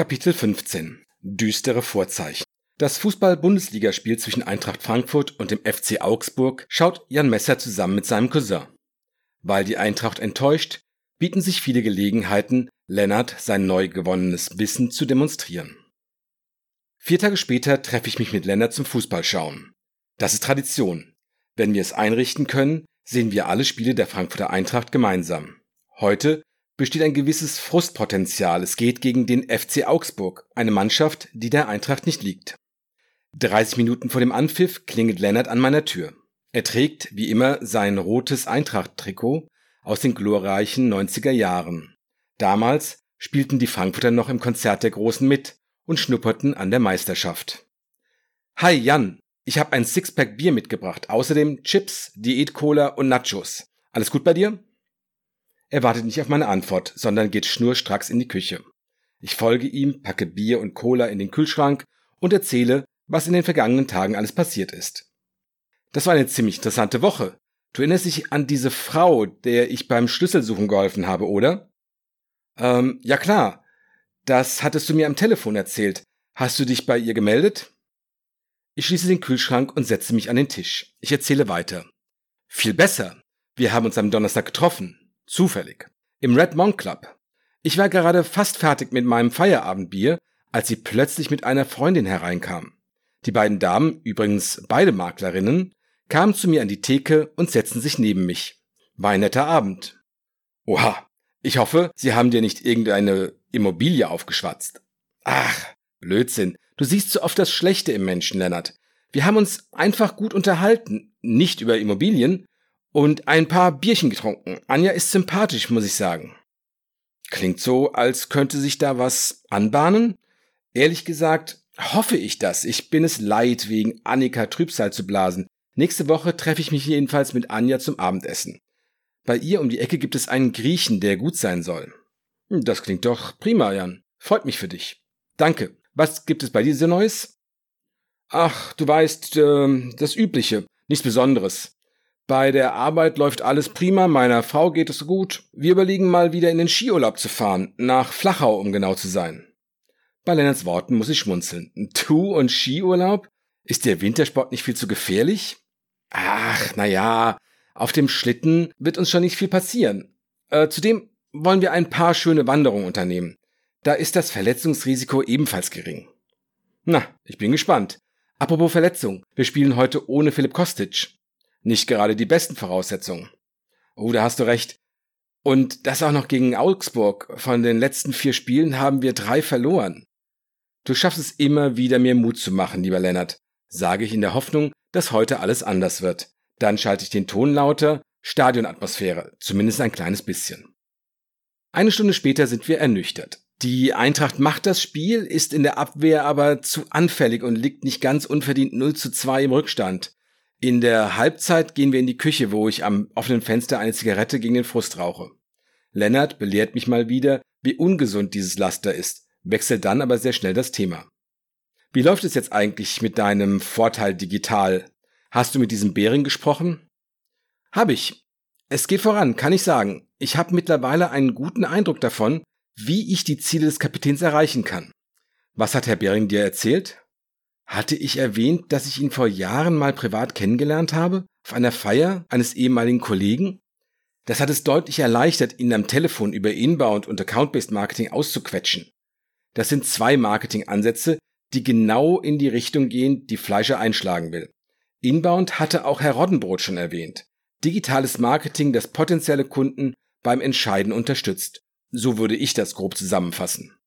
Kapitel 15 Düstere Vorzeichen Das Fußball-Bundesligaspiel zwischen Eintracht Frankfurt und dem FC Augsburg schaut Jan Messer zusammen mit seinem Cousin. Weil die Eintracht enttäuscht, bieten sich viele Gelegenheiten, Lennart sein neu gewonnenes Wissen zu demonstrieren. Vier Tage später treffe ich mich mit Lennart zum Fußballschauen. Das ist Tradition. Wenn wir es einrichten können, sehen wir alle Spiele der Frankfurter Eintracht gemeinsam. Heute besteht ein gewisses Frustpotenzial. Es geht gegen den FC Augsburg, eine Mannschaft, die der Eintracht nicht liegt. 30 Minuten vor dem Anpfiff klingelt Lennart an meiner Tür. Er trägt, wie immer, sein rotes Eintracht-Trikot aus den glorreichen 90er Jahren. Damals spielten die Frankfurter noch im Konzert der Großen mit und schnupperten an der Meisterschaft. Hi Jan, ich habe ein Sixpack Bier mitgebracht, außerdem Chips, Diät-Cola und Nachos. Alles gut bei dir? Er wartet nicht auf meine Antwort, sondern geht schnurstracks in die Küche. Ich folge ihm, packe Bier und Cola in den Kühlschrank und erzähle, was in den vergangenen Tagen alles passiert ist. Das war eine ziemlich interessante Woche. Du erinnerst dich an diese Frau, der ich beim Schlüsselsuchen geholfen habe, oder? Ähm, ja klar. Das hattest du mir am Telefon erzählt. Hast du dich bei ihr gemeldet? Ich schließe den Kühlschrank und setze mich an den Tisch. Ich erzähle weiter. Viel besser. Wir haben uns am Donnerstag getroffen. Zufällig. Im Red Monk Club. Ich war gerade fast fertig mit meinem Feierabendbier, als sie plötzlich mit einer Freundin hereinkam. Die beiden Damen, übrigens beide Maklerinnen, kamen zu mir an die Theke und setzten sich neben mich. War ein netter Abend. Oha, ich hoffe, Sie haben dir nicht irgendeine Immobilie aufgeschwatzt. Ach, Blödsinn. Du siehst so oft das Schlechte im Menschen, Lennart. Wir haben uns einfach gut unterhalten, nicht über Immobilien, und ein paar Bierchen getrunken. Anja ist sympathisch, muss ich sagen. Klingt so, als könnte sich da was anbahnen. Ehrlich gesagt, hoffe ich das. Ich bin es leid, wegen Annika Trübsal zu blasen. Nächste Woche treffe ich mich jedenfalls mit Anja zum Abendessen. Bei ihr um die Ecke gibt es einen Griechen, der gut sein soll. Das klingt doch prima, Jan. Freut mich für dich. Danke. Was gibt es bei dir so Neues? Ach, du weißt, äh, das Übliche. Nichts Besonderes. Bei der Arbeit läuft alles prima, meiner Frau geht es gut. Wir überlegen mal wieder in den Skiurlaub zu fahren, nach Flachau, um genau zu sein. Bei Lennarts Worten muss ich schmunzeln. Du und Skiurlaub? Ist der Wintersport nicht viel zu gefährlich? Ach, na ja, auf dem Schlitten wird uns schon nicht viel passieren. Äh, zudem wollen wir ein paar schöne Wanderungen unternehmen. Da ist das Verletzungsrisiko ebenfalls gering. Na, ich bin gespannt. Apropos Verletzung, wir spielen heute ohne Philipp Kostic nicht gerade die besten Voraussetzungen. Oh, da hast du recht. Und das auch noch gegen Augsburg. Von den letzten vier Spielen haben wir drei verloren. Du schaffst es immer wieder, mir Mut zu machen, lieber Lennart, sage ich in der Hoffnung, dass heute alles anders wird. Dann schalte ich den Ton lauter, Stadionatmosphäre, zumindest ein kleines bisschen. Eine Stunde später sind wir ernüchtert. Die Eintracht macht das Spiel, ist in der Abwehr aber zu anfällig und liegt nicht ganz unverdient 0 zu 2 im Rückstand. In der Halbzeit gehen wir in die Küche, wo ich am offenen Fenster eine Zigarette gegen den Frust rauche. Lennart belehrt mich mal wieder, wie ungesund dieses Laster ist, wechselt dann aber sehr schnell das Thema. Wie läuft es jetzt eigentlich mit deinem Vorteil digital? Hast du mit diesem Bering gesprochen? Hab ich. Es geht voran, kann ich sagen. Ich habe mittlerweile einen guten Eindruck davon, wie ich die Ziele des Kapitäns erreichen kann. Was hat Herr Bering dir erzählt? Hatte ich erwähnt, dass ich ihn vor Jahren mal privat kennengelernt habe? Auf einer Feier eines ehemaligen Kollegen? Das hat es deutlich erleichtert, ihn am Telefon über Inbound und Account-Based Marketing auszuquetschen. Das sind zwei Marketingansätze, die genau in die Richtung gehen, die Fleischer einschlagen will. Inbound hatte auch Herr Roddenbrot schon erwähnt. Digitales Marketing, das potenzielle Kunden beim Entscheiden unterstützt. So würde ich das grob zusammenfassen.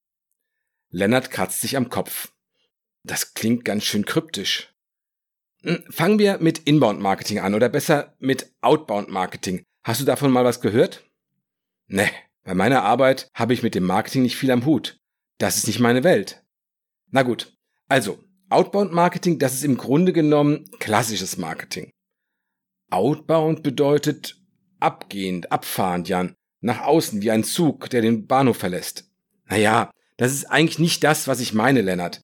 Lennart kratzt sich am Kopf. Das klingt ganz schön kryptisch. Hm, fangen wir mit Inbound Marketing an oder besser mit Outbound Marketing. Hast du davon mal was gehört? Ne, bei meiner Arbeit habe ich mit dem Marketing nicht viel am Hut. Das ist nicht meine Welt. Na gut, also Outbound Marketing, das ist im Grunde genommen klassisches Marketing. Outbound bedeutet abgehend, abfahrend, Jan, nach außen wie ein Zug, der den Bahnhof verlässt. Naja, das ist eigentlich nicht das, was ich meine, Lennart.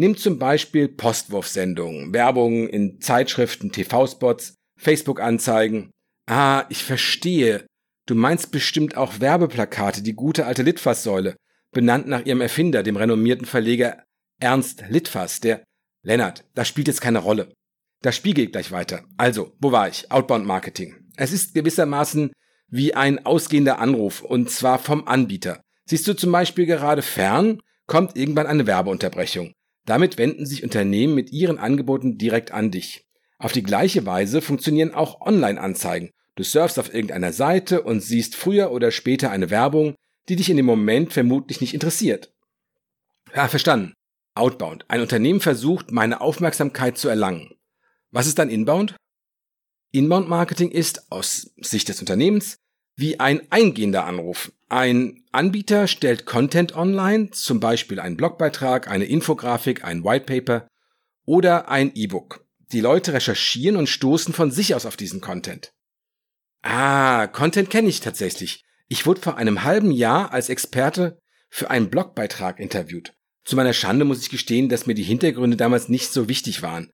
Nimm zum Beispiel Postwurfsendungen, Werbung in Zeitschriften, TV-Spots, Facebook-Anzeigen. Ah, ich verstehe. Du meinst bestimmt auch Werbeplakate, die gute alte Litfaßsäule. benannt nach ihrem Erfinder, dem renommierten Verleger Ernst Litfass, der Lennart, das spielt jetzt keine Rolle. Das Spiel geht gleich weiter. Also, wo war ich? Outbound Marketing. Es ist gewissermaßen wie ein ausgehender Anruf, und zwar vom Anbieter. Siehst du zum Beispiel gerade fern, kommt irgendwann eine Werbeunterbrechung. Damit wenden sich Unternehmen mit ihren Angeboten direkt an dich. Auf die gleiche Weise funktionieren auch Online-Anzeigen. Du surfst auf irgendeiner Seite und siehst früher oder später eine Werbung, die dich in dem Moment vermutlich nicht interessiert. Ja, verstanden. Outbound. Ein Unternehmen versucht, meine Aufmerksamkeit zu erlangen. Was ist dann Inbound? Inbound Marketing ist aus Sicht des Unternehmens wie ein eingehender Anruf. Ein Anbieter stellt Content online, zum Beispiel einen Blogbeitrag, eine Infografik, ein Whitepaper oder ein E-Book. Die Leute recherchieren und stoßen von sich aus auf diesen Content. Ah, Content kenne ich tatsächlich. Ich wurde vor einem halben Jahr als Experte für einen Blogbeitrag interviewt. Zu meiner Schande muss ich gestehen, dass mir die Hintergründe damals nicht so wichtig waren.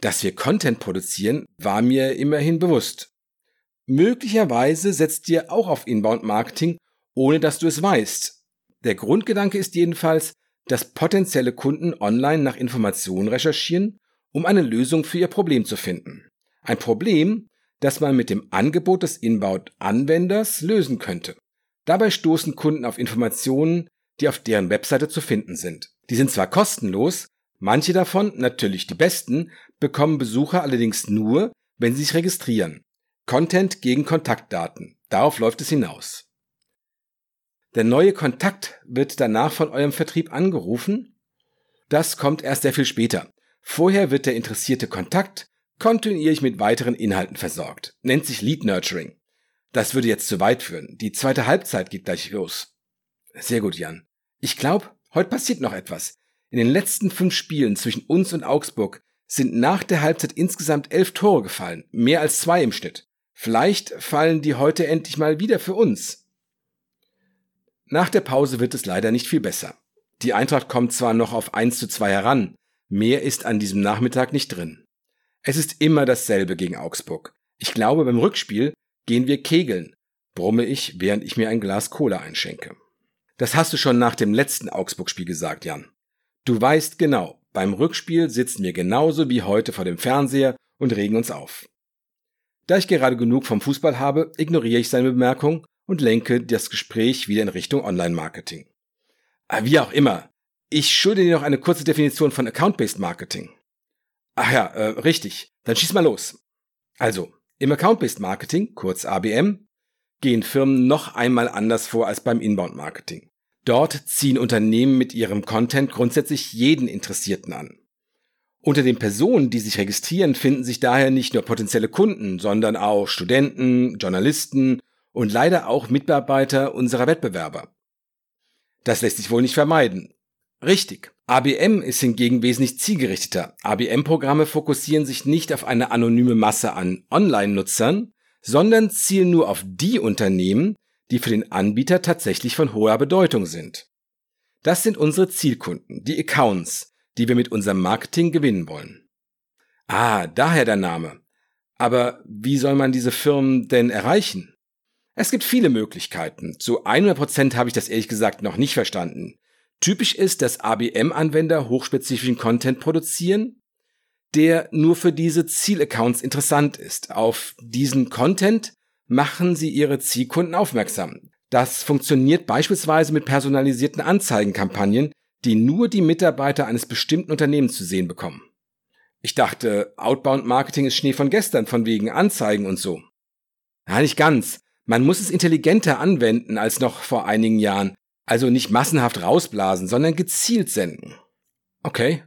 Dass wir Content produzieren, war mir immerhin bewusst. Möglicherweise setzt ihr auch auf Inbound Marketing, ohne dass du es weißt. Der Grundgedanke ist jedenfalls, dass potenzielle Kunden online nach Informationen recherchieren, um eine Lösung für ihr Problem zu finden. Ein Problem, das man mit dem Angebot des Inbound-Anwenders lösen könnte. Dabei stoßen Kunden auf Informationen, die auf deren Webseite zu finden sind. Die sind zwar kostenlos, manche davon, natürlich die besten, bekommen Besucher allerdings nur, wenn sie sich registrieren. Content gegen Kontaktdaten. Darauf läuft es hinaus. Der neue Kontakt wird danach von eurem Vertrieb angerufen. Das kommt erst sehr viel später. Vorher wird der interessierte Kontakt kontinuierlich mit weiteren Inhalten versorgt. Nennt sich Lead Nurturing. Das würde jetzt zu weit führen. Die zweite Halbzeit geht gleich los. Sehr gut, Jan. Ich glaube, heute passiert noch etwas. In den letzten fünf Spielen zwischen uns und Augsburg sind nach der Halbzeit insgesamt elf Tore gefallen, mehr als zwei im Schnitt. Vielleicht fallen die heute endlich mal wieder für uns. Nach der Pause wird es leider nicht viel besser. Die Eintracht kommt zwar noch auf 1 zu 2 heran, mehr ist an diesem Nachmittag nicht drin. Es ist immer dasselbe gegen Augsburg. Ich glaube, beim Rückspiel gehen wir kegeln, brumme ich, während ich mir ein Glas Cola einschenke. Das hast du schon nach dem letzten Augsburg-Spiel gesagt, Jan. Du weißt genau, beim Rückspiel sitzen wir genauso wie heute vor dem Fernseher und regen uns auf. Da ich gerade genug vom Fußball habe, ignoriere ich seine Bemerkung und lenke das Gespräch wieder in Richtung Online-Marketing. Ah, wie auch immer, ich schulde dir noch eine kurze Definition von Account-Based Marketing. Ach ja, äh, richtig. Dann schieß mal los. Also, im Account-Based Marketing, kurz ABM, gehen Firmen noch einmal anders vor als beim Inbound Marketing. Dort ziehen Unternehmen mit ihrem Content grundsätzlich jeden Interessierten an. Unter den Personen, die sich registrieren, finden sich daher nicht nur potenzielle Kunden, sondern auch Studenten, Journalisten und leider auch Mitarbeiter unserer Wettbewerber. Das lässt sich wohl nicht vermeiden. Richtig. ABM ist hingegen wesentlich zielgerichteter. ABM-Programme fokussieren sich nicht auf eine anonyme Masse an Online-Nutzern, sondern zielen nur auf die Unternehmen, die für den Anbieter tatsächlich von hoher Bedeutung sind. Das sind unsere Zielkunden, die Accounts, die wir mit unserem Marketing gewinnen wollen. Ah, daher der Name. Aber wie soll man diese Firmen denn erreichen? Es gibt viele Möglichkeiten. Zu 100% habe ich das ehrlich gesagt noch nicht verstanden. Typisch ist, dass ABM-Anwender hochspezifischen Content produzieren, der nur für diese Zielaccounts interessant ist. Auf diesen Content machen sie ihre Zielkunden aufmerksam. Das funktioniert beispielsweise mit personalisierten Anzeigenkampagnen, die nur die Mitarbeiter eines bestimmten Unternehmens zu sehen bekommen. Ich dachte, Outbound Marketing ist Schnee von gestern, von wegen Anzeigen und so. Ja, nicht ganz. Man muss es intelligenter anwenden als noch vor einigen Jahren. Also nicht massenhaft rausblasen, sondern gezielt senden. Okay.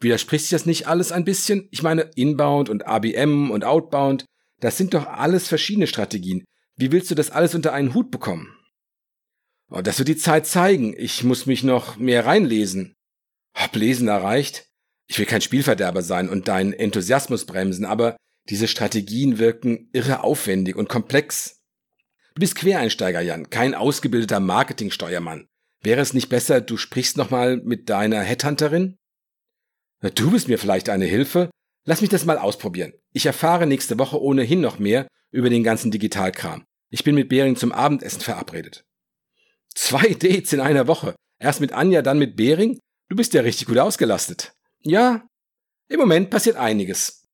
Widerspricht sich das nicht alles ein bisschen? Ich meine, Inbound und ABM und Outbound, das sind doch alles verschiedene Strategien. Wie willst du das alles unter einen Hut bekommen? Das wird die Zeit zeigen. Ich muss mich noch mehr reinlesen. Ob Lesen erreicht? Ich will kein Spielverderber sein und deinen Enthusiasmus bremsen, aber diese Strategien wirken irre aufwendig und komplex. Du bist Quereinsteiger, Jan, kein ausgebildeter Marketingsteuermann. Wäre es nicht besser, du sprichst nochmal mit deiner Headhunterin? Du bist mir vielleicht eine Hilfe? Lass mich das mal ausprobieren. Ich erfahre nächste Woche ohnehin noch mehr über den ganzen Digitalkram. Ich bin mit Bering zum Abendessen verabredet. Zwei Dates in einer Woche. Erst mit Anja, dann mit Behring? Du bist ja richtig gut ausgelastet. Ja, im Moment passiert einiges.